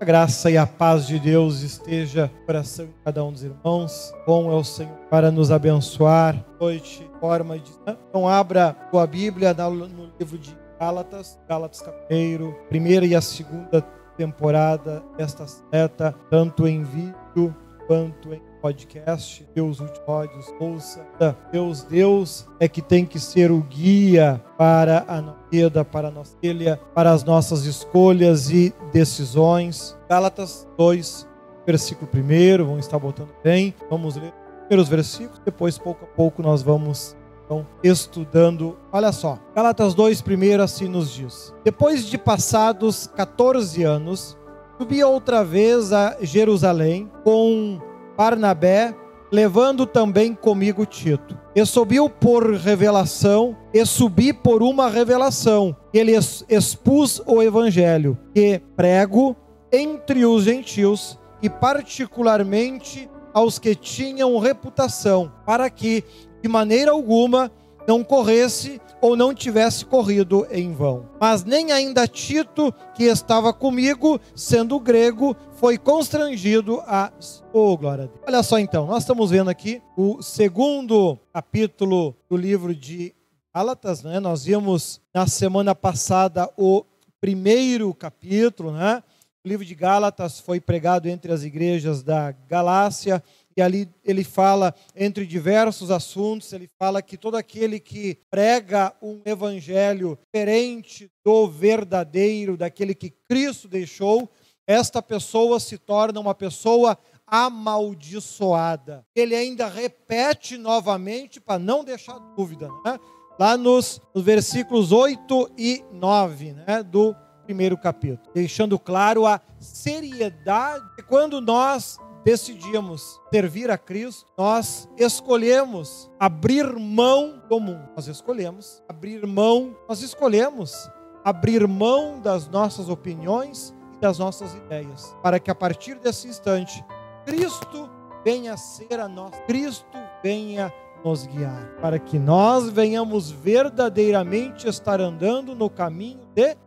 A graça e a paz de Deus esteja no coração de cada um dos irmãos. Bom é o Senhor para nos abençoar. Noite, forma de. Então, abra a Bíblia no livro de Gálatas, Gálatas capítulo, primeira e a segunda temporada desta seta, tanto em vídeo quanto em podcast, Deus últimos ouça. Deus, Deus é que tem que ser o guia para a nossa vida, para a nossa filha, para as nossas escolhas e decisões. Gálatas 2, versículo 1, vamos estar botando bem. Vamos ler os primeiros versículos, depois pouco a pouco nós vamos então, estudando. Olha só, Gálatas 2, primeiro assim nos diz: Depois de passados 14 anos, subi outra vez a Jerusalém com Barnabé, levando também comigo Tito. E subiu por revelação, e subi por uma revelação. Ele expus o evangelho, que prego entre os gentios e particularmente aos que tinham reputação, para que de maneira alguma não corresse ou não tivesse corrido em vão. Mas nem ainda Tito, que estava comigo, sendo grego, foi constrangido a. Oh, glória a Deus. Olha só então, nós estamos vendo aqui o segundo capítulo do livro de Gálatas, né? Nós vimos na semana passada o primeiro capítulo, né? O livro de Gálatas foi pregado entre as igrejas da Galácia e ali ele fala entre diversos assuntos, ele fala que todo aquele que prega um evangelho diferente do verdadeiro, daquele que Cristo deixou, esta pessoa se torna uma pessoa amaldiçoada. Ele ainda repete novamente para não deixar dúvida, né? lá nos, nos versículos 8 e 9 né? do primeiro capítulo, deixando claro a seriedade quando nós decidimos servir a Cristo, nós escolhemos abrir mão do mundo. Nós escolhemos abrir mão, nós escolhemos abrir mão das nossas opiniões e das nossas ideias, para que a partir desse instante Cristo venha ser a nós, Cristo venha nos guiar, para que nós venhamos verdadeiramente estar andando no caminho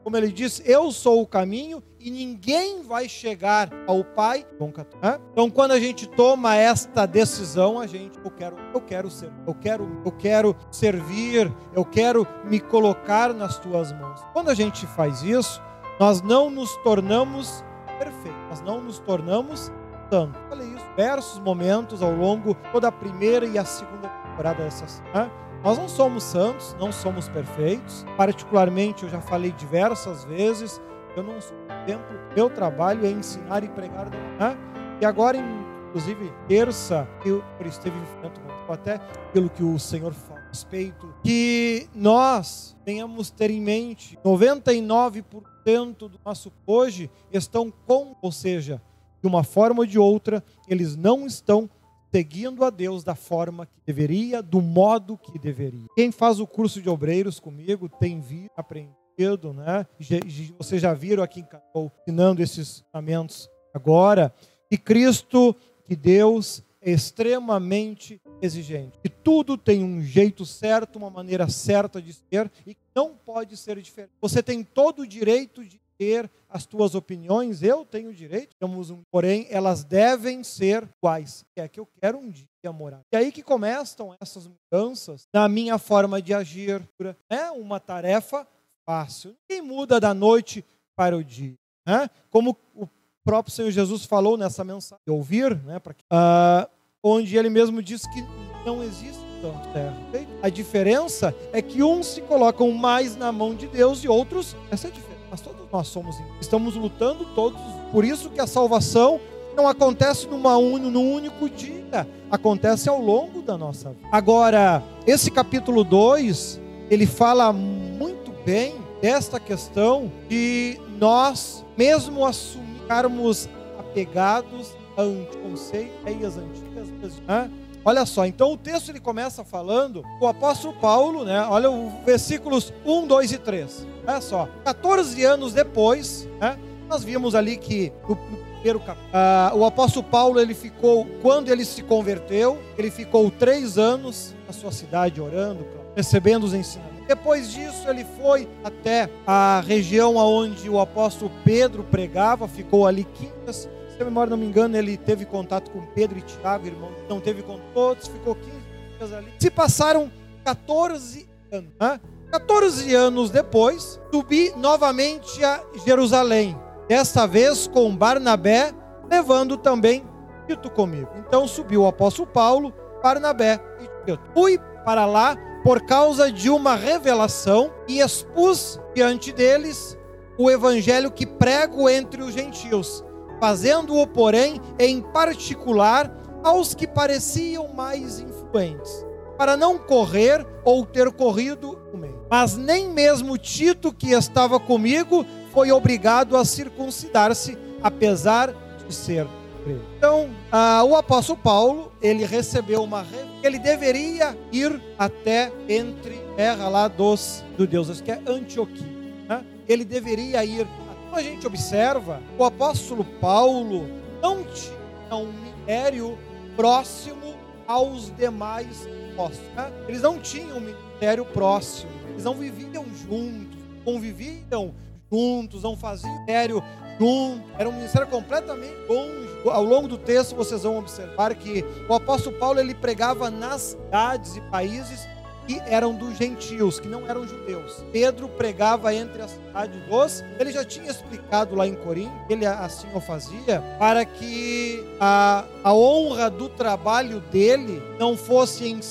como ele diz, eu sou o caminho e ninguém vai chegar ao Pai. Então, quando a gente toma esta decisão, a gente, eu quero, eu quero ser, eu quero, eu quero servir, eu quero me colocar nas tuas mãos. Quando a gente faz isso, nós não nos tornamos perfeitos, nós não nos tornamos santos. Falei isso diversos momentos ao longo toda a primeira e a segunda temporada dessa né? Nós não somos santos, não somos perfeitos. Particularmente, eu já falei diversas vezes, eu não sou templo. Meu trabalho é ensinar e pregar. Né? E agora, inclusive, terça, eu esteve vivendo até pelo que o Senhor fala a respeito, que nós tenhamos ter em mente 99% do nosso hoje estão com, ou seja, de uma forma ou de outra, eles não estão seguindo a Deus da forma que deveria, do modo que deveria. Quem faz o curso de obreiros comigo tem visto, aprendido, né? Vocês já viram aqui em ensinando esses ensinamentos agora, que Cristo, que Deus é extremamente exigente. E tudo tem um jeito certo, uma maneira certa de ser e não pode ser diferente. Você tem todo o direito de ter as tuas opiniões, eu tenho direito, temos um, porém elas devem ser iguais. É que eu quero um dia morar. E aí que começam essas mudanças na minha forma de agir. É uma tarefa fácil. Ninguém muda da noite para o dia. Né? Como o próprio Senhor Jesus falou nessa mensagem, de ouvir, né, para uh, onde ele mesmo diz que não existe tanto terra. A diferença é que uns se colocam mais na mão de Deus e outros, essa é a diferença mas todos nós somos, estamos lutando todos. Por isso que a salvação não acontece numa un, num único dia, acontece ao longo da nossa vida. Agora, esse capítulo 2, ele fala muito bem desta questão de nós, mesmo assumirmos apegados a conceitos antigas, né? Olha só, então o texto ele começa falando, o apóstolo Paulo, né? Olha os versículos 1, 2 e 3. Olha só, 14 anos depois, né? Nós vimos ali que no primeiro uh, o apóstolo Paulo ele ficou, quando ele se converteu, ele ficou três anos na sua cidade orando, recebendo os ensinamentos Depois disso, ele foi até a região onde o apóstolo Pedro pregava, ficou ali 15 se a memória não me engano, ele teve contato com Pedro e Tiago, irmão. Não teve com todos, ficou 15 dias ali. Se passaram 14 anos. Né? 14 anos depois, subi novamente a Jerusalém. Desta vez com Barnabé, levando também Tito comigo. Então subiu o apóstolo Paulo, Barnabé e Tito. Fui para lá por causa de uma revelação e expus diante deles o evangelho que prego entre os gentios, fazendo-o, porém, em particular aos que pareciam mais influentes, para não correr ou ter corrido o. Mas nem mesmo Tito, que estava comigo, foi obrigado a circuncidar-se, apesar de ser então, ah, o apóstolo Paulo, ele recebeu uma ele deveria ir até entre terra lá dos judeus, que é Antioquia. Né? Ele deveria ir. Como a gente observa, o apóstolo Paulo não tinha um ministério próximo aos demais apóstolos. Né? Eles não tinham um ministério próximo. Eles não viviam juntos, conviviam juntos, não faziam ministério junto. Era um ministério completamente longe ao longo do texto vocês vão observar que o apóstolo Paulo ele pregava nas cidades e países que eram dos gentios, que não eram judeus. Pedro pregava entre a cidade dos. Ele já tinha explicado lá em Corinto, ele assim o fazia, para que a, a honra do trabalho dele não fosse em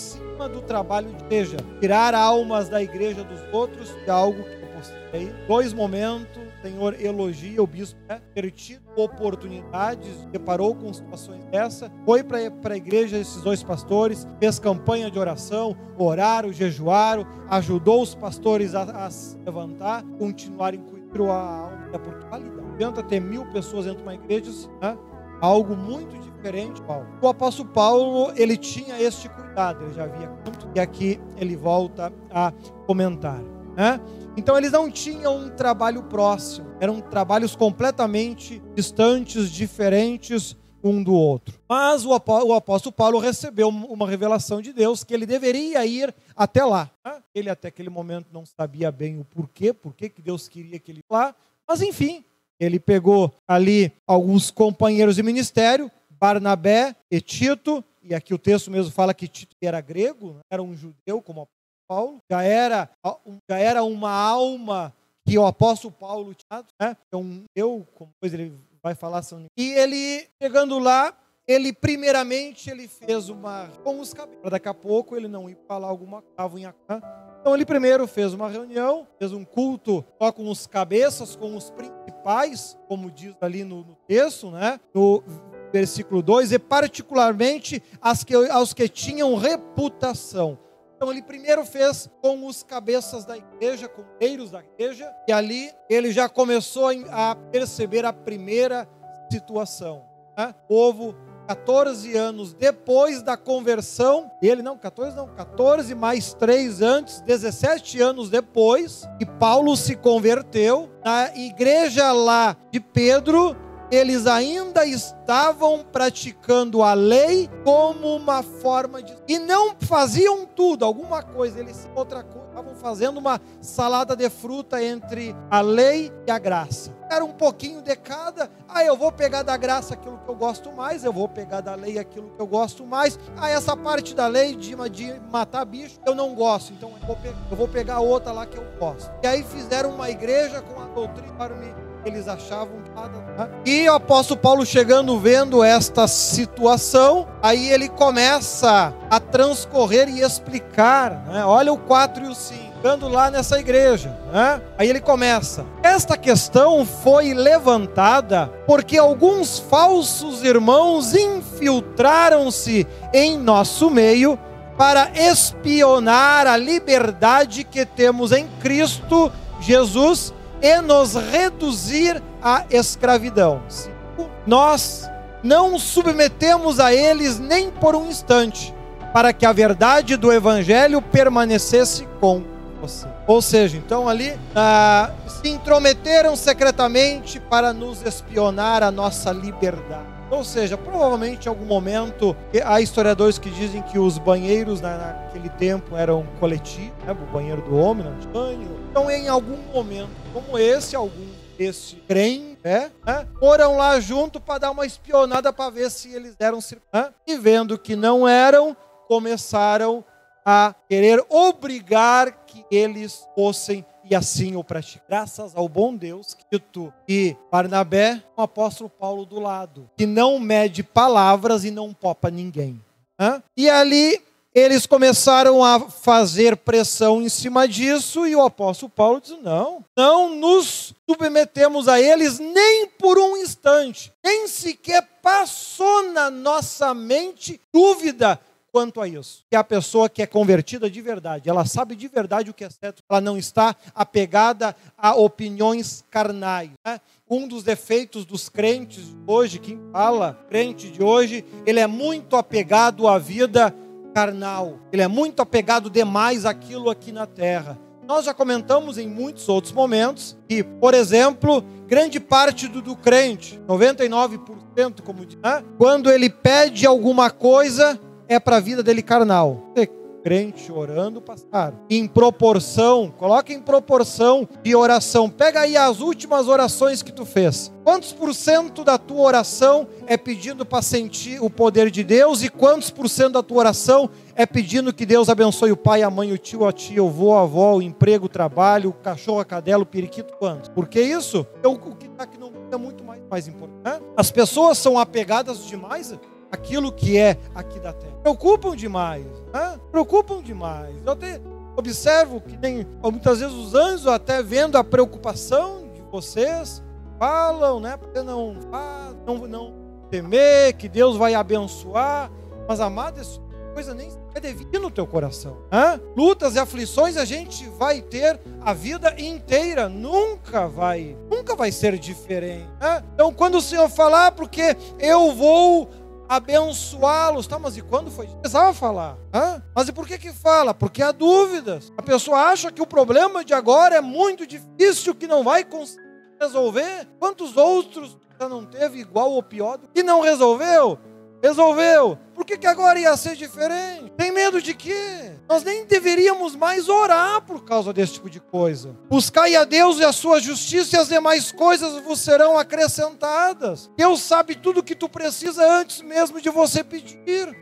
cima do trabalho de igreja. Tirar almas da igreja dos outros é algo que eu postei. Dois momentos Senhor elogia o bispo né? ter tido oportunidades, deparou com situações dessa, foi para a igreja esses dois pastores, fez campanha de oração, oraram, jejuaram, ajudou os pastores a, a se levantar, continuarem cuidando a alma, porque validade. Não adianta ter mil pessoas dentro de uma igreja, né? algo muito diferente, Paulo. O apóstolo Paulo, ele tinha este cuidado, ele já havia e aqui ele volta a comentar. Né? Então eles não tinham um trabalho próximo, eram trabalhos completamente distantes, diferentes um do outro. Mas o apóstolo Paulo recebeu uma revelação de Deus que ele deveria ir até lá. Né? Ele até aquele momento não sabia bem o porquê, porquê que Deus queria que ele lá, mas enfim, ele pegou ali alguns companheiros de ministério, Barnabé e Tito, e aqui o texto mesmo fala que Tito era grego, né? era um judeu como Paulo, já era, já era uma alma que o apóstolo Paulo tinha, né? Então, eu, como depois ele vai falar, e ele, chegando lá, ele primeiramente ele fez uma com os cabelos. Daqui a pouco ele não ia falar alguma coisa. Então ele primeiro fez uma reunião, fez um culto só com os cabeças, com os principais, como diz ali no, no texto, né? No versículo 2, e particularmente que, aos que tinham reputação. Então ele primeiro fez com os cabeças da igreja, com os da igreja, e ali ele já começou a perceber a primeira situação. Né? O povo 14 anos depois da conversão, ele não, 14 não, 14 mais 3 antes, 17 anos depois, que Paulo se converteu, na igreja lá de Pedro, eles ainda estavam praticando a lei como uma forma de. E não faziam tudo, alguma coisa, eles outra coisa. Estavam fazendo uma salada de fruta entre a lei e a graça. Era um pouquinho de cada. Ah, eu vou pegar da graça aquilo que eu gosto mais, eu vou pegar da lei aquilo que eu gosto mais. Ah, essa parte da lei de, de matar bicho eu não gosto, então eu vou, eu vou pegar outra lá que eu gosto. E aí fizeram uma igreja com a doutrina para eles achavam. Né? E o apóstolo Paulo chegando, vendo esta situação, aí ele começa a transcorrer e explicar. Né? Olha o 4 e o 5 chegando lá nessa igreja. Né? Aí ele começa. Esta questão foi levantada porque alguns falsos irmãos infiltraram-se em nosso meio para espionar a liberdade que temos em Cristo Jesus e nos reduzir à escravidão. Nós não submetemos a eles nem por um instante, para que a verdade do evangelho permanecesse com você. Ou seja, então ali ah, se intrometeram secretamente para nos espionar a nossa liberdade. Ou seja, provavelmente em algum momento, há historiadores que dizem que os banheiros naquele tempo eram coletivos, né? o banheiro do homem, de banho. Então, em algum momento como esse, algum desse crente, né, né, foram lá junto para dar uma espionada para ver se eles eram né, e vendo que não eram, começaram a querer obrigar que eles fossem e assim o pratica. Graças ao bom Deus, Tito e Barnabé, o apóstolo Paulo do lado, que não mede palavras e não popa ninguém. E ali eles começaram a fazer pressão em cima disso e o apóstolo Paulo diz: não, não nos submetemos a eles nem por um instante, nem sequer passou na nossa mente dúvida quanto a isso. Que a pessoa que é convertida de verdade, ela sabe de verdade o que é certo, ela não está apegada a opiniões carnais. Né? Um dos defeitos dos crentes hoje, quem fala crente de hoje, ele é muito apegado à vida carnal, ele é muito apegado demais àquilo aqui na terra. Nós já comentamos em muitos outros momentos que, por exemplo, grande parte do, do crente, 99%, como diz, né? quando ele pede alguma coisa, é para a vida dele carnal. Crente orando, pastor. Em proporção, coloca em proporção de oração. Pega aí as últimas orações que tu fez. Quantos por cento da tua oração é pedindo para sentir o poder de Deus e quantos por cento da tua oração é pedindo que Deus abençoe o pai, a mãe, o tio, a tia, o avô, a avó, o emprego, o trabalho, o cachorro, a cadela, o periquito, quantos? Por que isso? o que está aqui não é muito mais, mais importante. Né? As pessoas são apegadas demais aquilo que é aqui da terra. Preocupam demais, né? preocupam demais. Eu até observo que tem muitas vezes os anjos até vendo a preocupação de vocês, falam, né? Para não, não, não temer, que Deus vai abençoar. Mas, amado, isso coisa nem é devida no teu coração. Né? Lutas e aflições a gente vai ter a vida inteira, nunca vai, nunca vai ser diferente. Né? Então, quando o Senhor falar, porque eu vou abençoá-los. Tá, mas e quando foi? Precisava falar. Hã? Mas e por que que fala? Porque há dúvidas. A pessoa acha que o problema de agora é muito difícil, que não vai conseguir resolver. Quantos outros já não teve igual ou pior que não resolveu? Resolveu. Por que, que agora ia ser diferente? Tem medo de quê? Nós nem deveríamos mais orar por causa desse tipo de coisa. Buscai a Deus e a sua justiça e as demais coisas vos serão acrescentadas. Deus sabe tudo o que tu precisa antes mesmo de você pedir.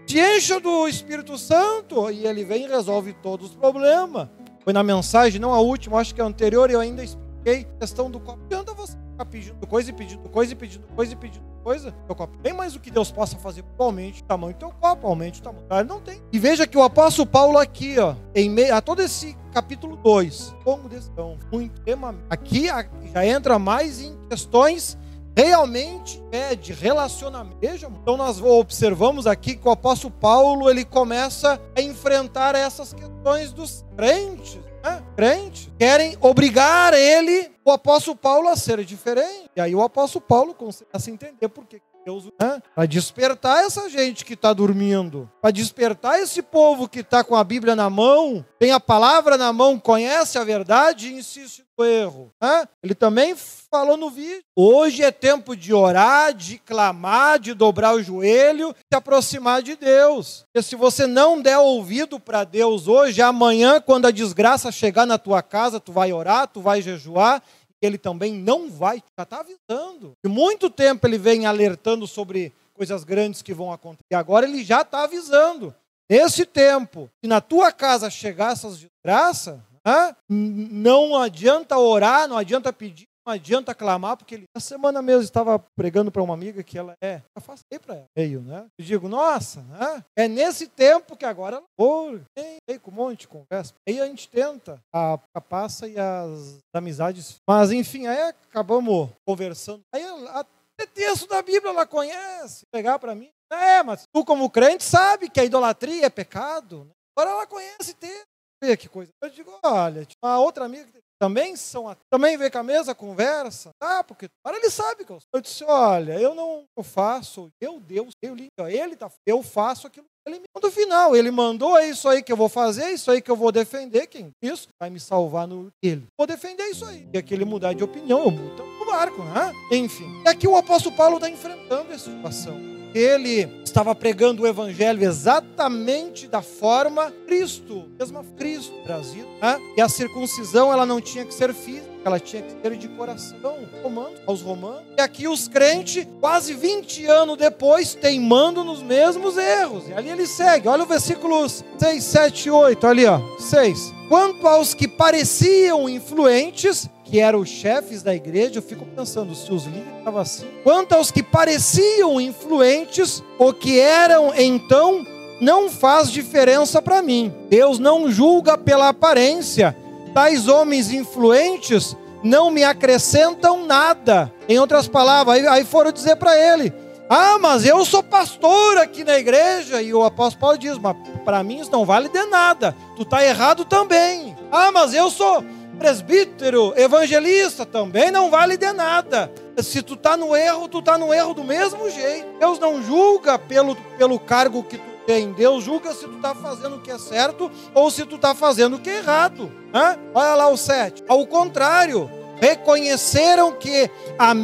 Te encha do Espírito Santo e ele vem e resolve todos os problemas. Foi na mensagem, não a última, acho que a anterior, eu ainda expliquei a questão do copo. Adianta você ficar pedindo coisa e pedindo coisa e pedindo coisa e pedindo coisa, teu copo. Tem mais o que Deus possa fazer, aumente o tamanho do teu copo, aumente o tamanho. Ele não tem. E veja que o apóstolo Paulo aqui, ó, em meio a todo esse capítulo 2, como decisão, muito tema. Aqui já entra mais em questões realmente é de relacionamento. Então nós observamos aqui que o apóstolo Paulo ele começa a enfrentar essas questões dos crentes né? crente, querem obrigar ele, o apóstolo Paulo, a ser diferente. E aí o apóstolo Paulo consegue se entender por que Deus, né? para despertar essa gente que está dormindo, para despertar esse povo que está com a Bíblia na mão, tem a palavra na mão, conhece a verdade e insiste no erro. Né? Ele também falou no vídeo. Hoje é tempo de orar, de clamar, de dobrar o joelho, se aproximar de Deus. Porque se você não der ouvido para Deus hoje, amanhã, quando a desgraça chegar na tua casa, tu vai orar, tu vai jejuar ele também não vai, já está avisando. De muito tempo ele vem alertando sobre coisas grandes que vão acontecer. E agora ele já está avisando. Nesse tempo, se na tua casa chegar essas desgraças, né, não adianta orar, não adianta pedir, não adianta clamar, porque ele, na semana mesmo estava pregando para uma amiga que ela é, afastei para ela, meio, né? Eu digo, nossa, né? é nesse tempo que agora ela oh, tem, com um monte de conversa. Aí a gente tenta, a, a passa e as amizades. Mas enfim, aí acabamos conversando. Aí até texto da Bíblia ela conhece, pegar para mim. É, mas tu como crente sabe que a idolatria é pecado. Né? Agora ela conhece texto. Vê que coisa. Eu digo, olha, uma outra amiga que também são também vem com a mesa, conversa, ah, porque agora ele sabe que eu sou. Eu disse, olha, eu não eu faço, eu Deus, eu ele tá, eu faço aquilo que ele me. No final, ele mandou é isso aí que eu vou fazer, é isso aí que eu vou defender, quem isso vai me salvar no ele. Vou defender isso aí. E aquele mudar de opinião, eu mudo. Então, barco, né? Enfim. E aqui o apóstolo Paulo está enfrentando essa situação ele estava pregando o evangelho exatamente da forma Cristo, mesma Cristo trazido, né? E a circuncisão ela não tinha que ser física, ela tinha que ser de coração, romano, aos romanos. E aqui os crentes, quase 20 anos depois, teimando nos mesmos erros. E ali ele segue. Olha o versículos 6, 7, 8, ali ó, 6. Quanto aos que pareciam influentes, que eram os chefes da igreja, eu fico pensando se os líderes estavam assim. Quanto aos que pareciam influentes, o que eram então, não faz diferença para mim. Deus não julga pela aparência. Tais homens influentes não me acrescentam nada. Em outras palavras, aí, aí foram dizer para ele: Ah, mas eu sou pastor aqui na igreja. E o apóstolo Paulo diz: Mas para mim isso não vale de nada. Tu está errado também. Ah, mas eu sou presbítero, evangelista, também não vale de nada. Se tu está no erro, tu está no erro do mesmo jeito. Deus não julga pelo, pelo cargo que tu tem. Deus julga se tu está fazendo o que é certo ou se tu está fazendo o que é errado. Hã? Olha lá o 7. Ao contrário, reconheceram que a,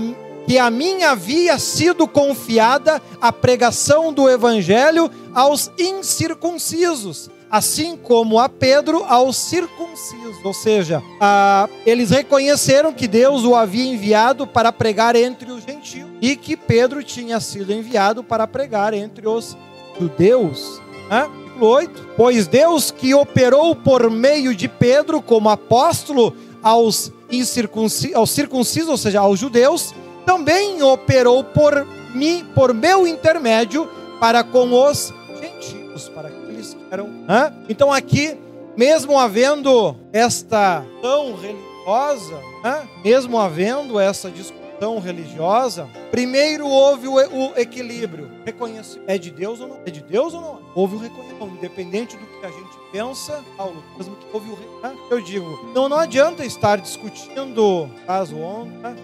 que a mim havia sido confiada a pregação do evangelho aos incircuncisos assim como a Pedro aos circuncisos, ou seja, a, eles reconheceram que Deus o havia enviado para pregar entre os gentios e que Pedro tinha sido enviado para pregar entre os judeus. Né? 8. Pois Deus que operou por meio de Pedro como apóstolo aos, aos circuncisos, ou seja, aos judeus, também operou por mim, por meu intermédio, para com os gentios, para. Hã? Então aqui, mesmo havendo esta tão religiosa, hã? mesmo havendo essa discussão religiosa, primeiro houve o, o equilíbrio. Reconhece, é de Deus ou não? É de Deus ou não? Houve o reconhecimento, independente do que a gente pensa, Paulo, mesmo que houve o reconhecimento. Eu digo, não, não adianta estar discutindo caso ontem,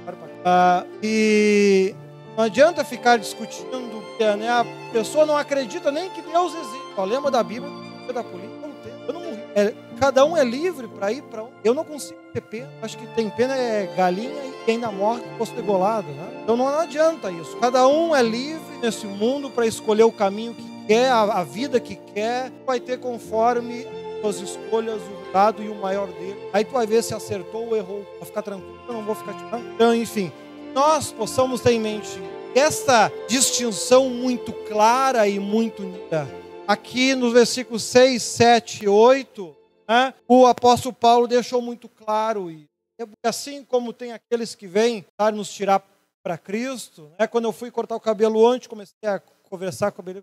ah, e não adianta ficar discutindo, né? a pessoa não acredita nem que Deus existe. O lema da Bíblia da polícia, eu não tenho, eu não morri. É, cada um é livre para ir para onde. Eu não consigo ter pena. Acho que tem pena é galinha e ainda morre posto degolado, né? Então não adianta isso. Cada um é livre nesse mundo para escolher o caminho que quer, a, a, vida que quer, vai ter conforme as escolhas o dado e o maior dele. Aí tu vai ver se acertou ou errou. Vai ficar tranquilo, eu não vou ficar tipo. Então, enfim, nós possamos ter em mente esta distinção muito clara e muito unida aqui nos versículos 6, 7 e 8, né, o apóstolo Paulo deixou muito claro isso. Assim como tem aqueles que vêm para nos tirar para Cristo, né, quando eu fui cortar o cabelo antes, comecei a conversar com ele,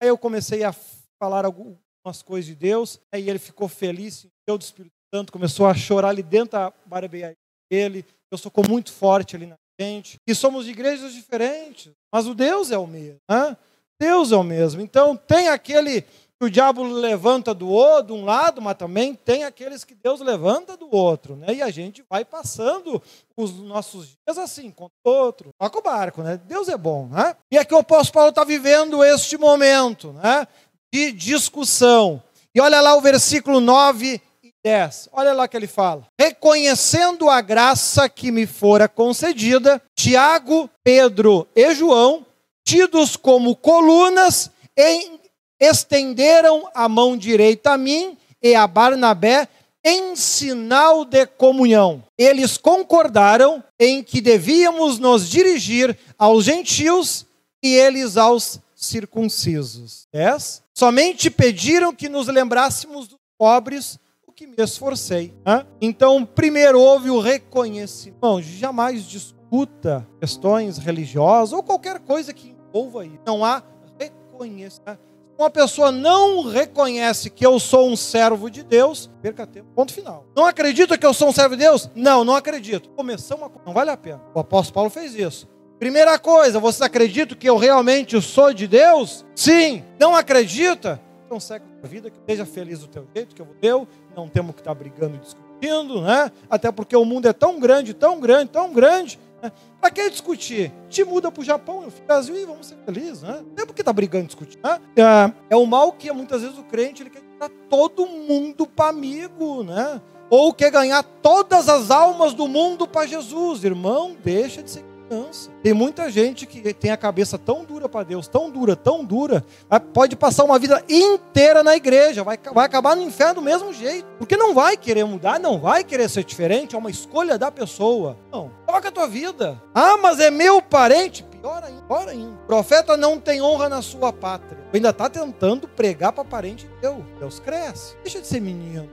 aí eu comecei a falar algumas coisas de Deus, aí ele ficou feliz, encheu do Espírito Santo, começou a chorar ali dentro da barbearia dele, eu socou muito forte ali na gente, e somos de igrejas diferentes, mas o Deus é o mesmo. Né? Deus é o mesmo. Então, tem aquele que o diabo levanta do outro, de um lado, mas também tem aqueles que Deus levanta do outro, né? E a gente vai passando os nossos dias assim, com o outro. Toca o barco, né? Deus é bom, né? E aqui o apóstolo Paulo está vivendo este momento, né? De discussão. E olha lá o versículo 9 e 10. Olha lá que ele fala. Reconhecendo a graça que me fora concedida, Tiago, Pedro e João tidos como colunas, estenderam a mão direita a mim e a Barnabé em sinal de comunhão. Eles concordaram em que devíamos nos dirigir aos gentios e eles aos circuncisos. Yes? Somente pediram que nos lembrássemos dos pobres, o que me esforcei. Então, primeiro houve o reconhecimento. Jamais discuta questões religiosas ou qualquer coisa que aí. Não há reconhecimento. Uma pessoa não reconhece que eu sou um servo de Deus, perca tempo. Ponto final. Não acredita que eu sou um servo de Deus? Não, não acredito. Começamos a... Não vale a pena. O apóstolo Paulo fez isso. Primeira coisa, você acredita que eu realmente sou de Deus? Sim. Não acredita? Então segue a vida, que seja feliz do teu jeito, que eu vou Não temos que estar brigando e discutindo, né? Até porque o mundo é tão grande, tão grande, tão grande? Para que discutir? Te muda para o Japão, eu Brasil e vamos ser felizes. Né? Não é porque está brigando discutir. Né? É, é o mal que muitas vezes o crente ele quer tirar todo mundo para amigo. Né? ou quer ganhar todas as almas do mundo para Jesus. Irmão, deixa de ser Tem muita gente que tem a cabeça tão dura para Deus, tão dura, tão dura, pode passar uma vida inteira na igreja, vai, vai acabar no inferno do mesmo jeito. Porque não vai querer mudar, não vai querer ser diferente, é uma escolha da pessoa. Não, toca a tua vida. Ah, mas é meu parente. Pior ainda, pior ainda. O profeta não tem honra na sua pátria. Ainda está tentando pregar para parente teu. Deus cresce. Deixa de ser menino.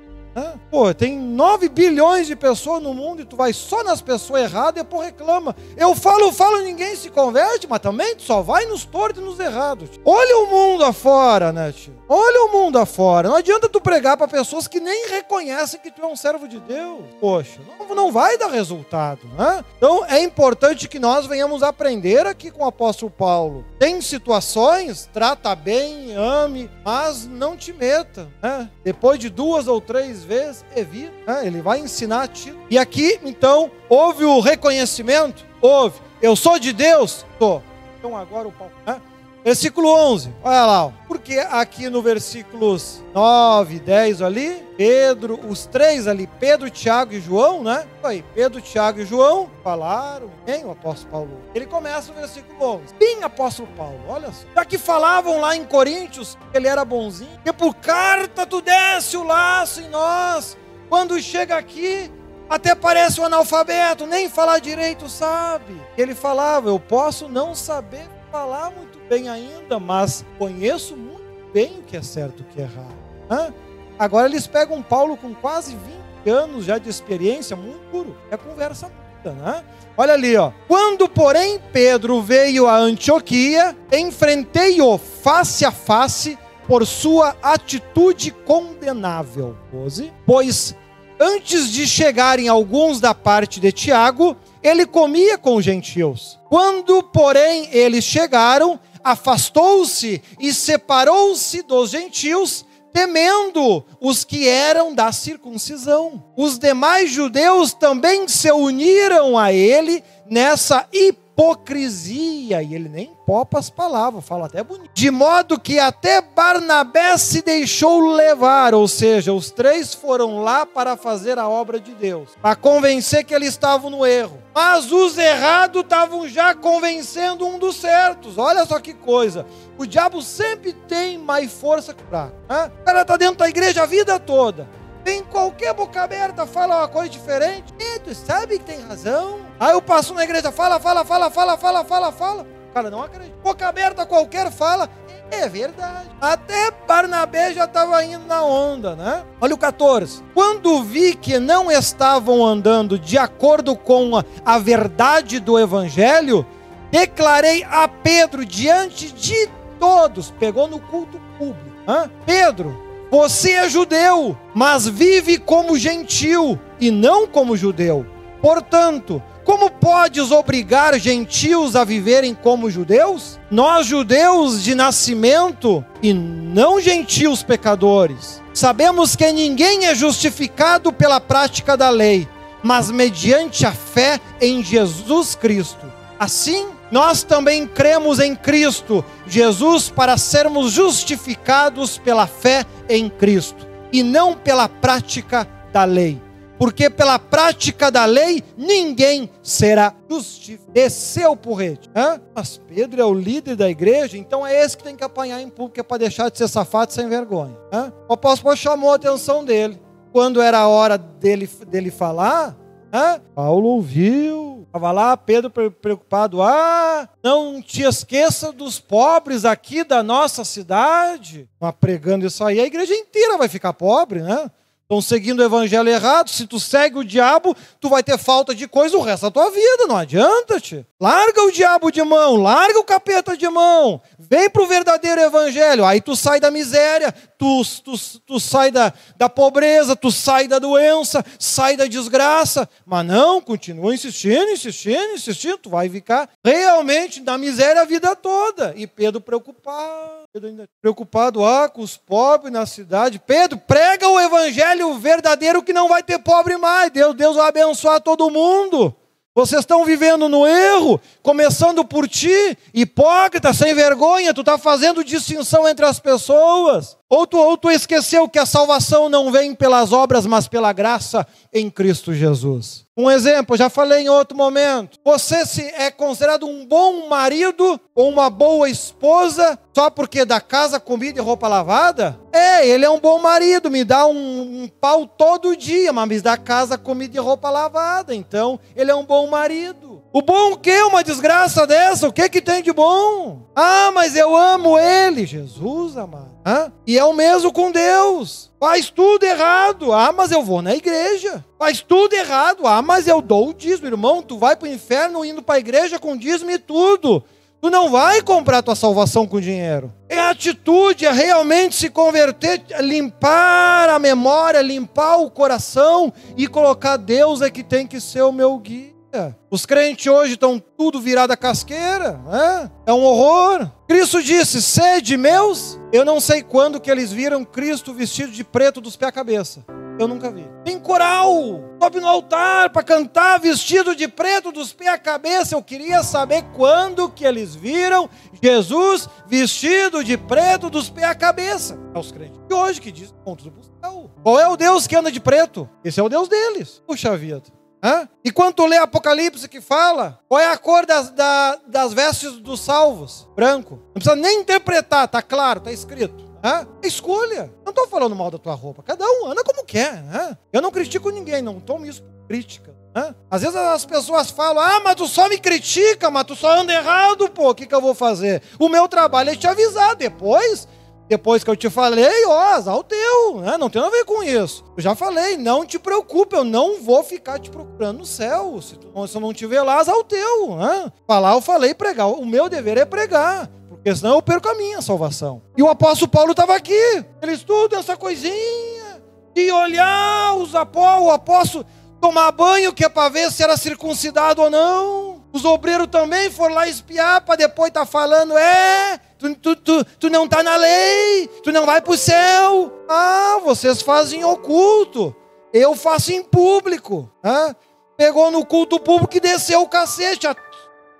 Pô, tem 9 bilhões de pessoas no mundo e tu vai só nas pessoas erradas e depois reclama. Eu falo, falo, ninguém se converte, mas também tu só vai nos tortos e nos errados. Olha o mundo afora, né, tio? Olha o mundo afora. Não adianta tu pregar para pessoas que nem reconhecem que tu é um servo de Deus. Poxa, não, não vai dar resultado, né? Então é importante que nós venhamos aprender aqui com o apóstolo Paulo. Tem situações, trata bem, ame, mas não te meta, né? Depois de duas ou três vezes, evita. Né? Ele vai ensinar a ti. E aqui, então, houve o reconhecimento? Houve. Eu sou de Deus? Tô. Então agora o Paulo. Né? Versículo 11, olha lá, porque aqui no versículos 9, 10 ali, Pedro, os três ali, Pedro, Tiago e João, né? Aí, Pedro, Tiago e João falaram, quem? O apóstolo Paulo. Ele começa o versículo 11. Sim, apóstolo Paulo, olha só. Já que falavam lá em Coríntios que ele era bonzinho, que por carta tu desce o laço em nós. Quando chega aqui, até parece um analfabeto, nem falar direito sabe. Ele falava, eu posso não saber falar muito bem ainda, mas conheço muito bem o que é certo e o que é errado. Hã? Agora eles pegam Paulo com quase 20 anos já de experiência, muito duro. É conversa muita, né? Olha ali, ó. Quando, porém, Pedro veio a Antioquia, enfrentei-o face a face por sua atitude condenável. Pois antes de chegarem alguns da parte de Tiago, ele comia com os gentios. Quando, porém, eles chegaram, afastou-se e separou-se dos gentios, temendo os que eram da circuncisão. Os demais judeus também se uniram a ele nessa hipocrisia, e ele nem popa as palavras, fala até bonito. De modo que até Barnabé se deixou levar, ou seja, os três foram lá para fazer a obra de Deus, para convencer que eles estavam no erro. Mas os errados estavam já convencendo um dos certos. Olha só que coisa. O diabo sempre tem mais força que o fraco. Né? O cara está dentro da igreja a vida toda. Tem qualquer boca aberta, fala uma coisa diferente. E tu sabe que tem razão. Aí eu passo na igreja, fala, fala, fala, fala, fala, fala, fala. Cara não acredita. Boca aberta qualquer fala. É verdade. Até Barnabé já estava indo na onda, né? Olha o 14. Quando vi que não estavam andando de acordo com a, a verdade do evangelho, declarei a Pedro diante de todos, pegou no culto público. Hã? Pedro, você é judeu, mas vive como gentil e não como judeu. Portanto, como podes obrigar gentios a viverem como judeus? Nós, judeus de nascimento e não gentios pecadores, sabemos que ninguém é justificado pela prática da lei, mas mediante a fé em Jesus Cristo. Assim, nós também cremos em Cristo, Jesus, para sermos justificados pela fé em Cristo e não pela prática da lei. Porque pela prática da lei ninguém será justificado. Desceu o porrete. Hã? Mas Pedro é o líder da igreja, então é esse que tem que apanhar em público é para deixar de ser safado sem vergonha. Hã? O apóstolo chamou a atenção dele. Quando era a hora dele, dele falar, hã? Paulo ouviu Estava lá, Pedro preocupado. Ah, não te esqueça dos pobres aqui da nossa cidade. Mas pregando isso aí, a igreja inteira vai ficar pobre, né? Estão seguindo o evangelho errado. Se tu segue o diabo, tu vai ter falta de coisa o resto da tua vida. Não adianta, te. Larga o diabo de mão, larga o capeta de mão. Vem para o verdadeiro evangelho. Aí tu sai da miséria, tu, tu, tu sai da, da pobreza, tu sai da doença, sai da desgraça. Mas não, continua insistindo, insistindo, insistindo. Tu vai ficar realmente na miséria a vida toda. E Pedro preocupado. Preocupado ah, com os pobres na cidade. Pedro, prega o evangelho verdadeiro que não vai ter pobre mais. Deus, Deus vai abençoar todo mundo. Vocês estão vivendo no erro, começando por ti, hipócrita, sem vergonha, tu está fazendo distinção entre as pessoas. Ou tu, ou tu esqueceu que a salvação não vem pelas obras, mas pela graça em Cristo Jesus. Um exemplo, já falei em outro momento. Você se é considerado um bom marido ou uma boa esposa só porque dá casa, comida e roupa lavada? É, ele é um bom marido, me dá um, um pau todo dia, mas me dá casa, comida e roupa lavada. Então, ele é um bom marido. O bom o quê? Uma desgraça dessa? O que que tem de bom? Ah, mas eu amo ele, Jesus amado. Hã? E é o mesmo com Deus. Faz tudo errado. Ah, mas eu vou na igreja. Faz tudo errado. Ah, mas eu dou o dízimo, irmão. Tu vai para o inferno indo para a igreja com dízimo e tudo. Tu não vai comprar tua salvação com dinheiro. É atitude, é realmente se converter, limpar a memória, limpar o coração e colocar Deus é que tem que ser o meu guia. Os crentes hoje estão tudo virado a casqueira, né? é um horror. Cristo disse: sede meus. Eu não sei quando que eles viram Cristo vestido de preto dos pés à cabeça. Eu nunca vi. Tem coral, sobe no altar para cantar vestido de preto dos pés à cabeça. Eu queria saber quando que eles viram Jesus vestido de preto dos pés à cabeça. É os crentes de hoje que dizem pontos do céu. Qual é o Deus que anda de preto? Esse é o Deus deles. Puxa vida. Hã? E quando tu lê Apocalipse que fala, qual é a cor das, da, das vestes dos salvos? Branco. Não precisa nem interpretar, tá claro, tá escrito. Hã? Escolha. Não estou falando mal da tua roupa. Cada um anda como quer. Hã? Eu não critico ninguém, não tomo isso por crítica. Hã? Às vezes as pessoas falam, ah, mas tu só me critica, mas tu só anda errado, pô, o que, que eu vou fazer? O meu trabalho é te avisar depois depois que eu te falei, ó, azar teu, né? não tem nada a ver com isso. Eu já falei, não te preocupe, eu não vou ficar te procurando no céu. Se, tu, se eu não te ver lá, azar teu. Né? Falar, eu falei, pregar. O meu dever é pregar, porque senão eu perco a minha salvação. E o apóstolo Paulo estava aqui, ele estuda essa coisinha, de olhar os apóstolos, o apóstolo tomar banho, que é para ver se era circuncidado ou não. Os obreiros também foram lá espiar para depois estar tá falando, é, tu, tu, tu, tu não está na lei, tu não vai para o céu. Ah, vocês fazem oculto, eu faço em público. Ah, pegou no culto público e desceu o cacete,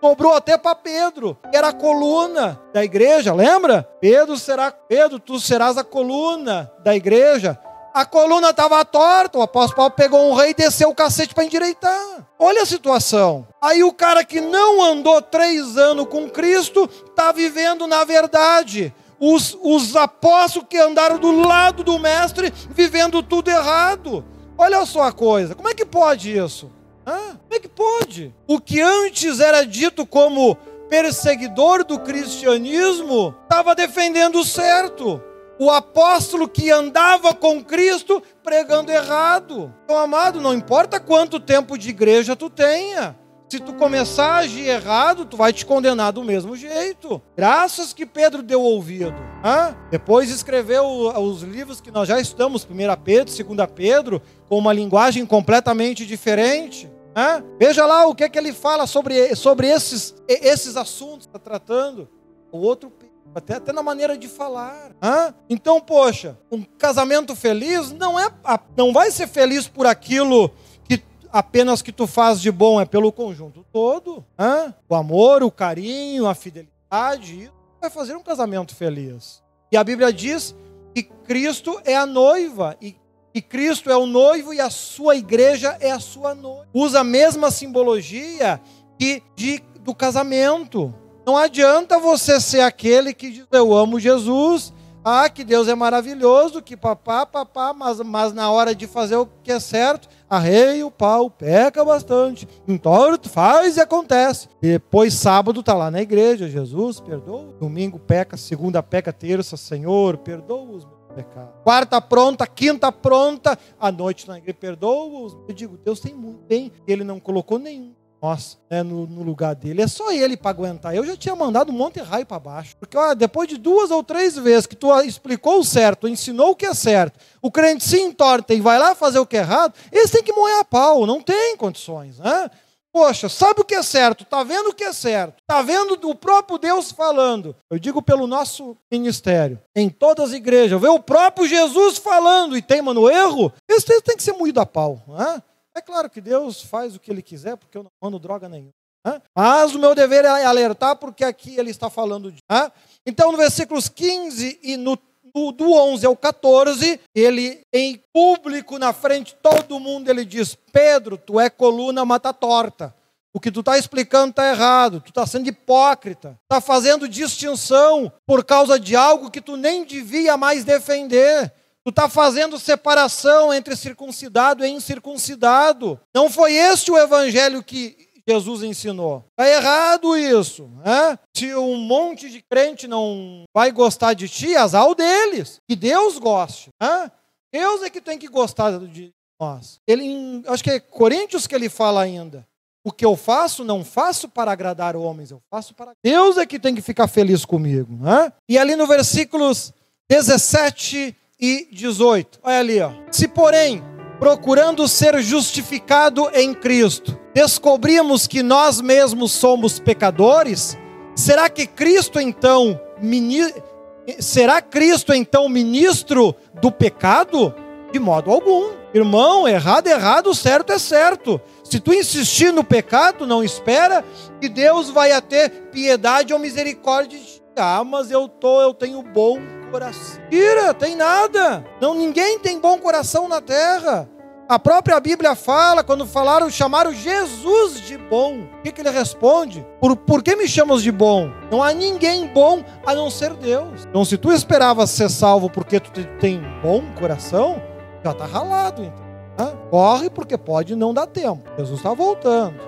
sobrou até para Pedro, que era a coluna da igreja, lembra? Pedro será, Pedro, tu serás a coluna da igreja a coluna estava torta, o apóstolo Paulo pegou um rei e desceu o cacete para endireitar. Olha a situação. Aí o cara que não andou três anos com Cristo está vivendo na verdade. Os, os apóstolos que andaram do lado do mestre vivendo tudo errado. Olha só a coisa. Como é que pode isso? Como é que pode? O que antes era dito como perseguidor do cristianismo estava defendendo o certo o apóstolo que andava com Cristo pregando errado. Então, amado, não importa quanto tempo de igreja tu tenha. Se tu começar a agir errado, tu vai te condenar do mesmo jeito. Graças que Pedro deu ouvido. Hã? Depois escreveu os livros que nós já estamos, 1 Pedro, 2 Pedro, com uma linguagem completamente diferente. Hã? Veja lá o que, é que ele fala sobre, sobre esses, esses assuntos que está tratando. O outro até, até na maneira de falar. Hã? Então, poxa, um casamento feliz não é não vai ser feliz por aquilo que apenas que tu faz de bom, é pelo conjunto todo. Hã? O amor, o carinho, a fidelidade, isso vai fazer um casamento feliz. E a Bíblia diz que Cristo é a noiva e que Cristo é o noivo e a sua igreja é a sua noiva. Usa a mesma simbologia que de, do casamento. Não adianta você ser aquele que diz eu amo Jesus, ah, que Deus é maravilhoso, que papá, papá, mas, mas na hora de fazer o que é certo, arreia o pau, peca bastante. Então faz e acontece. Depois sábado está lá na igreja, Jesus, perdoa. Domingo peca, segunda peca, terça, Senhor, perdoa os meus pecados. Quarta pronta, quinta pronta, à noite na igreja, perdoa os. Eu digo, Deus tem muito bem, ele não colocou nenhum nós né, no, no, lugar dele. É só ele para aguentar. Eu já tinha mandado um monte de raio para baixo. Porque ó, depois de duas ou três vezes que tu explicou o certo, ensinou o que é certo, o crente se entorta e vai lá fazer o que é errado, eles têm que moer a pau, não tem condições. Né? Poxa, sabe o que é certo, está vendo o que é certo, está vendo o próprio Deus falando. Eu digo pelo nosso ministério, em todas as igrejas, vê o próprio Jesus falando e teima no erro, eles têm que ser moído a pau. Né? É claro que Deus faz o que ele quiser, porque eu não mando droga nenhuma. Mas o meu dever é alertar, porque aqui ele está falando de. Então, no versículos 15 e no do 11 ao 14, ele em público, na frente de todo mundo, ele diz: Pedro, tu é coluna mata torta. O que tu está explicando está errado, tu está sendo hipócrita, está fazendo distinção por causa de algo que tu nem devia mais defender. Tu está fazendo separação entre circuncidado e incircuncidado. Não foi este o evangelho que Jesus ensinou. Está errado isso. Né? Se um monte de crente não vai gostar de ti, azar deles. Que Deus goste. Né? Deus é que tem que gostar de nós. Ele, acho que é Coríntios que ele fala ainda. O que eu faço, não faço para agradar homens, eu faço para. Deus é que tem que ficar feliz comigo. Né? E ali no versículos 17 e 18, olha ali, ó. Se porém procurando ser justificado em Cristo, descobrimos que nós mesmos somos pecadores, será que Cristo então será Cristo então ministro do pecado? De modo algum. Irmão, errado é errado, certo é certo. Se tu insistir no pecado, não espera que Deus vai ter piedade ou misericórdia de ti. Ah, mas eu tô, eu tenho bom coração. Tira, tem nada. Não, ninguém tem bom coração na terra. A própria Bíblia fala, quando falaram, chamaram Jesus de bom. O que, que ele responde? Por, por que me chamas de bom? Não há ninguém bom a não ser Deus. Então, se tu esperavas ser salvo porque tu tem bom coração, já está ralado. Então. Corre porque pode não dar tempo. Jesus está voltando.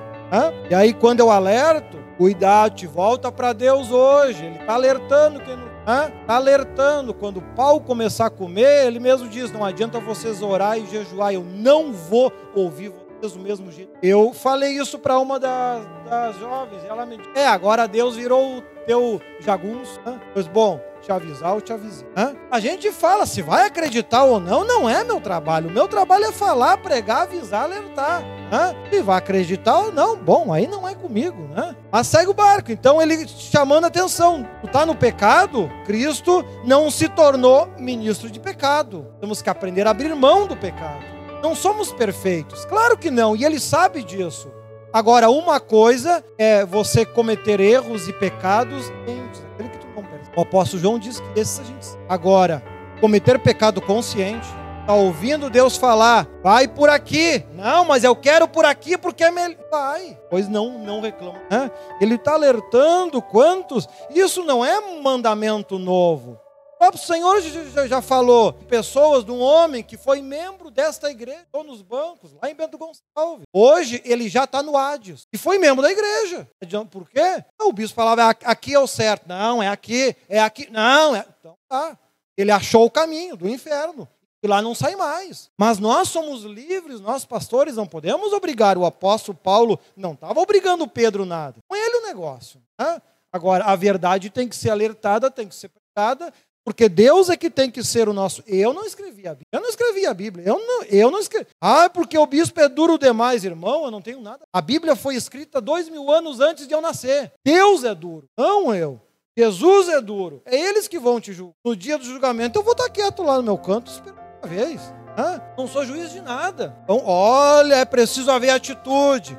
E aí, quando eu alerto, cuidado, te volta para Deus hoje. Ele está alertando que não Está alertando. Quando o pau começar a comer, ele mesmo diz: não adianta vocês orar e jejuar, eu não vou ouvir vocês do mesmo jeito. Eu falei isso para uma das, das jovens, ela me disse: é, agora Deus virou o teu jagunço. Né? Pois bom, te avisar, eu te avisei. Hã? A gente fala se vai acreditar ou não, não é meu trabalho. O meu trabalho é falar, pregar, avisar, alertar. Hã? Se vai acreditar ou não, bom, aí não é comigo, né? Mas segue o barco. Então ele chamando a atenção. Tu tá no pecado, Cristo não se tornou ministro de pecado. Temos que aprender a abrir mão do pecado. Não somos perfeitos, claro que não, e ele sabe disso. Agora, uma coisa é você cometer erros e pecados o apóstolo João diz que esses a gente. Agora, cometer pecado consciente, tá ouvindo Deus falar, vai por aqui. Não, mas eu quero por aqui porque é melhor. Vai. Pois não, não reclama. Ele está alertando quantos. Isso não é um mandamento novo próprio Senhor já falou pessoas de um homem que foi membro desta igreja, ou nos bancos, lá em Bento Gonçalves. Hoje ele já está no Hades e foi membro da igreja. Por quê? O bispo falava, aqui é o certo. Não, é aqui, é aqui. Não, é... Então tá. Ele achou o caminho do inferno. E lá não sai mais. Mas nós somos livres, nós pastores não podemos obrigar. O apóstolo Paulo não estava obrigando Pedro nada. Com ele o negócio. Né? Agora, a verdade tem que ser alertada, tem que ser pregada, porque Deus é que tem que ser o nosso. Eu não escrevi a Bíblia. Eu não escrevi a Bíblia. Eu não, eu não escrevi. Ah, porque o bispo é duro demais, irmão. Eu não tenho nada. A Bíblia foi escrita dois mil anos antes de eu nascer. Deus é duro, não eu. Jesus é duro. É eles que vão te julgar. No dia do julgamento, eu vou estar quieto lá no meu canto, esperando uma vez. Não sou juiz de nada. Então, olha, é preciso haver atitude.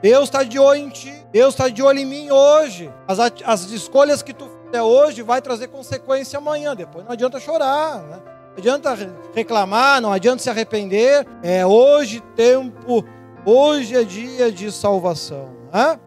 Deus está de olho em ti. Deus está de olho em mim hoje. As, as escolhas que tu até hoje vai trazer consequência amanhã. Depois não adianta chorar, né? não adianta reclamar, não adianta se arrepender. É hoje tempo, hoje é dia de salvação.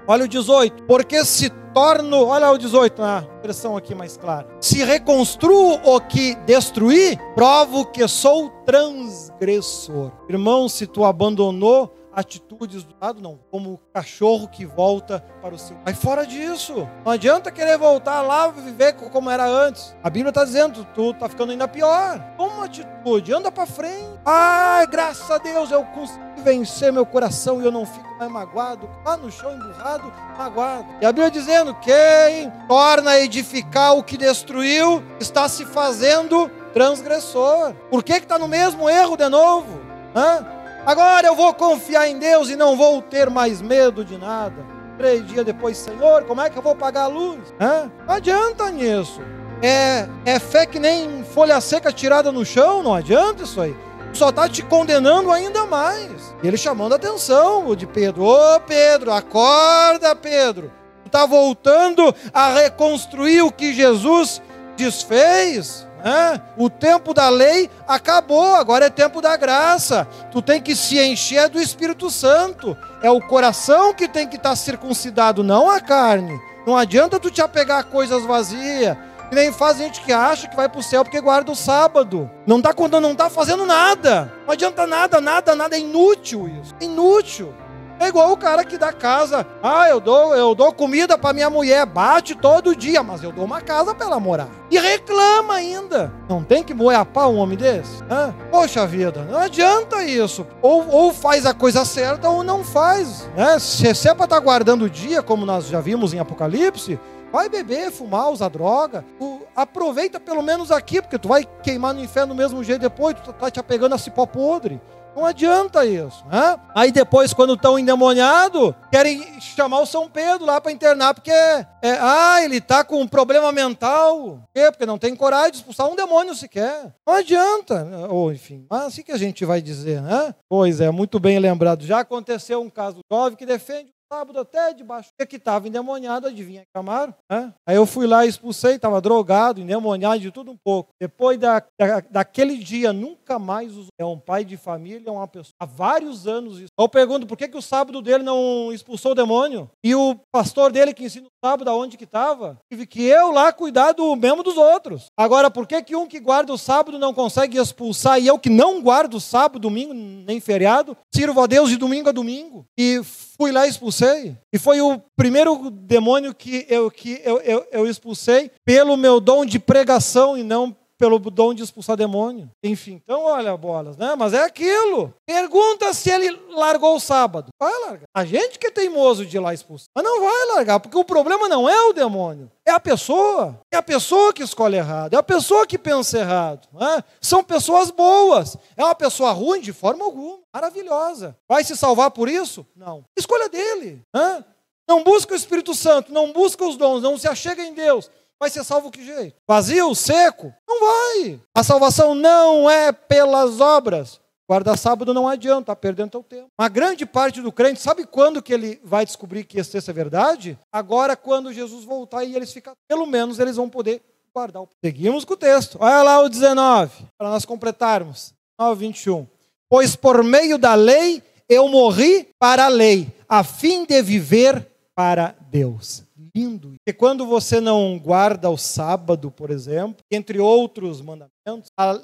Olha o 18. Porque se olha o 18, a expressão aqui mais clara. Se reconstruo o que destruí, provo que sou transgressor. Irmão, se tu abandonou atitudes do lado, não. Como o cachorro que volta para o seu. Vai fora disso. Não adianta querer voltar lá viver como era antes. A Bíblia está dizendo, tu está ficando ainda pior. Toma atitude, anda para frente. Ai, graças a Deus eu consegui vencer meu coração e eu não fico mais magoado, lá no chão emburrado, magoado. E a Bíblia dizendo: quem torna a edificar o que destruiu está se fazendo transgressor. Por que está no mesmo erro de novo? Hã? Agora eu vou confiar em Deus e não vou ter mais medo de nada. Três dias depois, Senhor, como é que eu vou pagar a luz? Hã? Não adianta nisso. É, é fé que nem folha seca tirada no chão, não adianta isso aí. só está te condenando ainda mais. E ele chamando a atenção de Pedro: Ô Pedro, acorda, Pedro. Está voltando a reconstruir o que Jesus desfez. Né? O tempo da lei acabou, agora é tempo da graça. Tu tem que se encher do Espírito Santo. É o coração que tem que estar tá circuncidado, não a carne. Não adianta tu te apegar a coisas vazias. E nem faz gente que acha que vai para o céu porque guarda o sábado. Não está não tá fazendo nada. Não adianta nada, nada, nada. É inútil isso. Inútil. É igual o cara que dá casa. Ah, eu dou, eu dou comida para minha mulher, bate todo dia, mas eu dou uma casa para ela morar. E reclama ainda. Não tem que moer a pau um homem desse? Hã? Poxa vida, não adianta isso. Ou, ou faz a coisa certa ou não faz. Né? Se, se é para estar tá guardando o dia, como nós já vimos em Apocalipse, Vai beber, fumar, usar droga. Tu aproveita pelo menos aqui, porque tu vai queimar no inferno do mesmo jeito depois, tu tá te apegando a cipó podre. Não adianta isso. Né? Aí depois, quando estão endemoniados, querem chamar o São Pedro lá para internar, porque é, ah, ele está com um problema mental. Por quê? Porque não tem coragem de expulsar um demônio sequer. Não adianta. Ou, enfim, assim que a gente vai dizer, né? Pois é, muito bem lembrado. Já aconteceu um caso jovem que defende sábado até debaixo. que estava endemoniado, adivinha chamaram? Né? Aí eu fui lá expulsei, estava drogado, endemoniado, de tudo um pouco. Depois da, da, daquele dia, nunca mais usou. É um pai de família, é uma pessoa. Há vários anos isso. Eu pergunto por que, que o sábado dele não expulsou o demônio? E o pastor dele que ensina o sábado, aonde que estava? Tive que eu lá cuidar do mesmo dos outros. Agora, por que, que um que guarda o sábado não consegue expulsar e eu que não guardo sábado, domingo, nem feriado, sirvo a Deus de domingo a domingo? E fui lá e expulsei. E foi o primeiro demônio que eu, que eu, eu, eu expulsei pelo meu dom de pregação e não pelo dom de expulsar demônio. Enfim, então olha bolas, né? Mas é aquilo. Pergunta se ele largou o sábado. Vai largar. A gente que é teimoso de ir lá expulsar. Mas não vai largar, porque o problema não é o demônio. É a pessoa. É a pessoa que escolhe errado. É a pessoa que pensa errado. Né? São pessoas boas. É uma pessoa ruim de forma alguma. Maravilhosa. Vai se salvar por isso? Não. Escolha dele. Né? Não busca o Espírito Santo, não busca os dons, não se achega em Deus Vai ser salvo que jeito? Vazio, seco? Não vai. A salvação não é pelas obras. Guardar sábado não adianta, está perdendo teu tempo. Uma grande parte do crente, sabe quando que ele vai descobrir que esse texto é verdade? Agora, quando Jesus voltar e eles ficarem, pelo menos eles vão poder guardar. Seguimos com o texto. Olha lá o 19, para nós completarmos. 9, 21. Pois por meio da lei eu morri para a lei, a fim de viver para Deus lindo. Porque quando você não guarda o sábado, por exemplo, entre outros mandamentos, a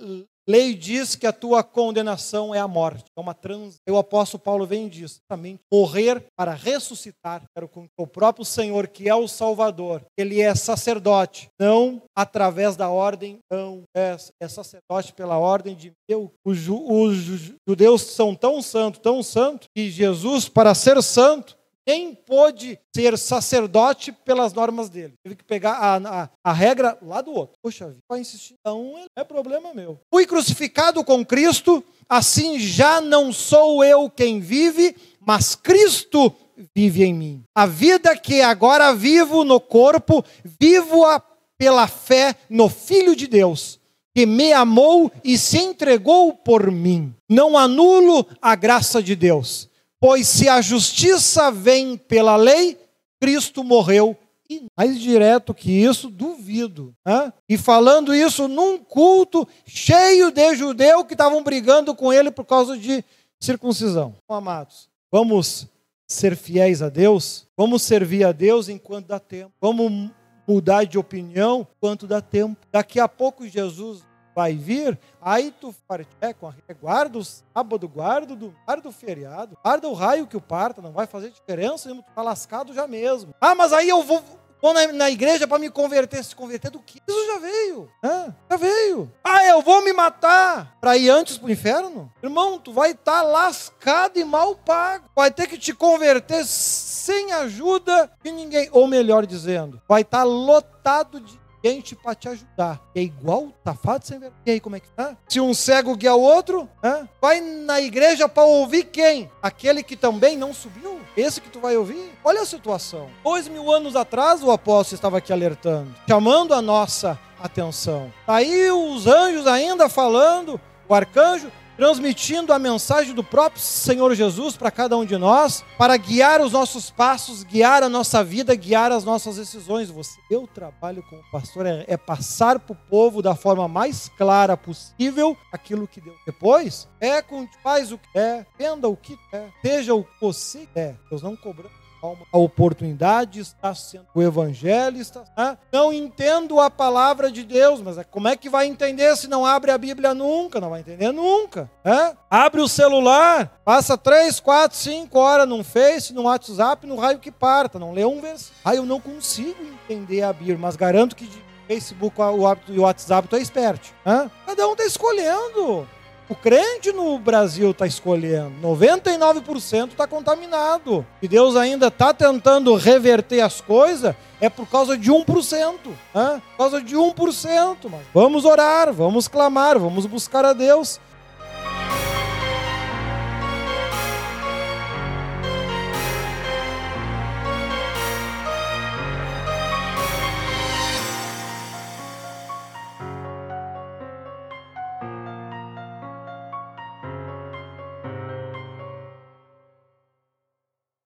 lei diz que a tua condenação é a morte, é uma trans. O apóstolo Paulo vem disso, também morrer para ressuscitar. Quero com o próprio Senhor, que é o Salvador, ele é sacerdote, não através da ordem, não é, é sacerdote pela ordem de Deus. Os, os judeus são tão santos, tão santos, que Jesus, para ser santo, nem pôde ser sacerdote pelas normas dele. Teve que pegar a, a, a regra lá do outro. Poxa, vai insistir. Então é problema meu. Fui crucificado com Cristo, assim já não sou eu quem vive, mas Cristo vive em mim. A vida que agora vivo no corpo, vivo-a pela fé no Filho de Deus, que me amou e se entregou por mim. Não anulo a graça de Deus Pois se a justiça vem pela lei, Cristo morreu. E mais direto que isso, duvido. Né? E falando isso num culto cheio de judeus que estavam brigando com ele por causa de circuncisão. Amados, vamos ser fiéis a Deus, vamos servir a Deus enquanto dá tempo, vamos mudar de opinião enquanto dá tempo. Daqui a pouco Jesus vai vir, aí tu é, guarda o sábado, guarda o guarda o feriado, guarda o raio que o parta, não vai fazer diferença, tu tá lascado já mesmo. Ah, mas aí eu vou, vou na, na igreja para me converter, se converter do que? Isso já veio, né? já veio. Ah, eu vou me matar para ir antes pro inferno? Irmão, tu vai estar tá lascado e mal pago, vai ter que te converter sem ajuda de ninguém, ou melhor dizendo, vai estar tá lotado de gente para te ajudar. É igual safado sem vergonha. E aí, como é que tá? Se um cego guia o outro, vai na igreja para ouvir quem? Aquele que também não subiu? Esse que tu vai ouvir? Olha a situação. Dois mil anos atrás, o apóstolo estava aqui alertando, chamando a nossa atenção. Tá aí os anjos ainda falando, o arcanjo, transmitindo a mensagem do próprio Senhor Jesus para cada um de nós, para guiar os nossos passos, guiar a nossa vida, guiar as nossas decisões. Você, eu trabalho como pastor é, é passar para o povo da forma mais clara possível aquilo que Deus. Depois, é com faz o que é, entenda o que é, seja o que você quer. Deus não cobrando a oportunidade está sendo o evangelho está né? não entendo a palavra de Deus mas é, como é que vai entender se não abre a Bíblia nunca não vai entender nunca né? abre o celular passa três quatro cinco horas no Face no WhatsApp no raio que parta não lê um versículo aí eu não consigo entender a Bíblia mas garanto que de Facebook o WhatsApp tu é esperto né? cada um está escolhendo o crente no Brasil está escolhendo. 99% está contaminado. E Deus ainda está tentando reverter as coisas, é por causa de 1%. Né? Por causa de 1%. Mas vamos orar, vamos clamar, vamos buscar a Deus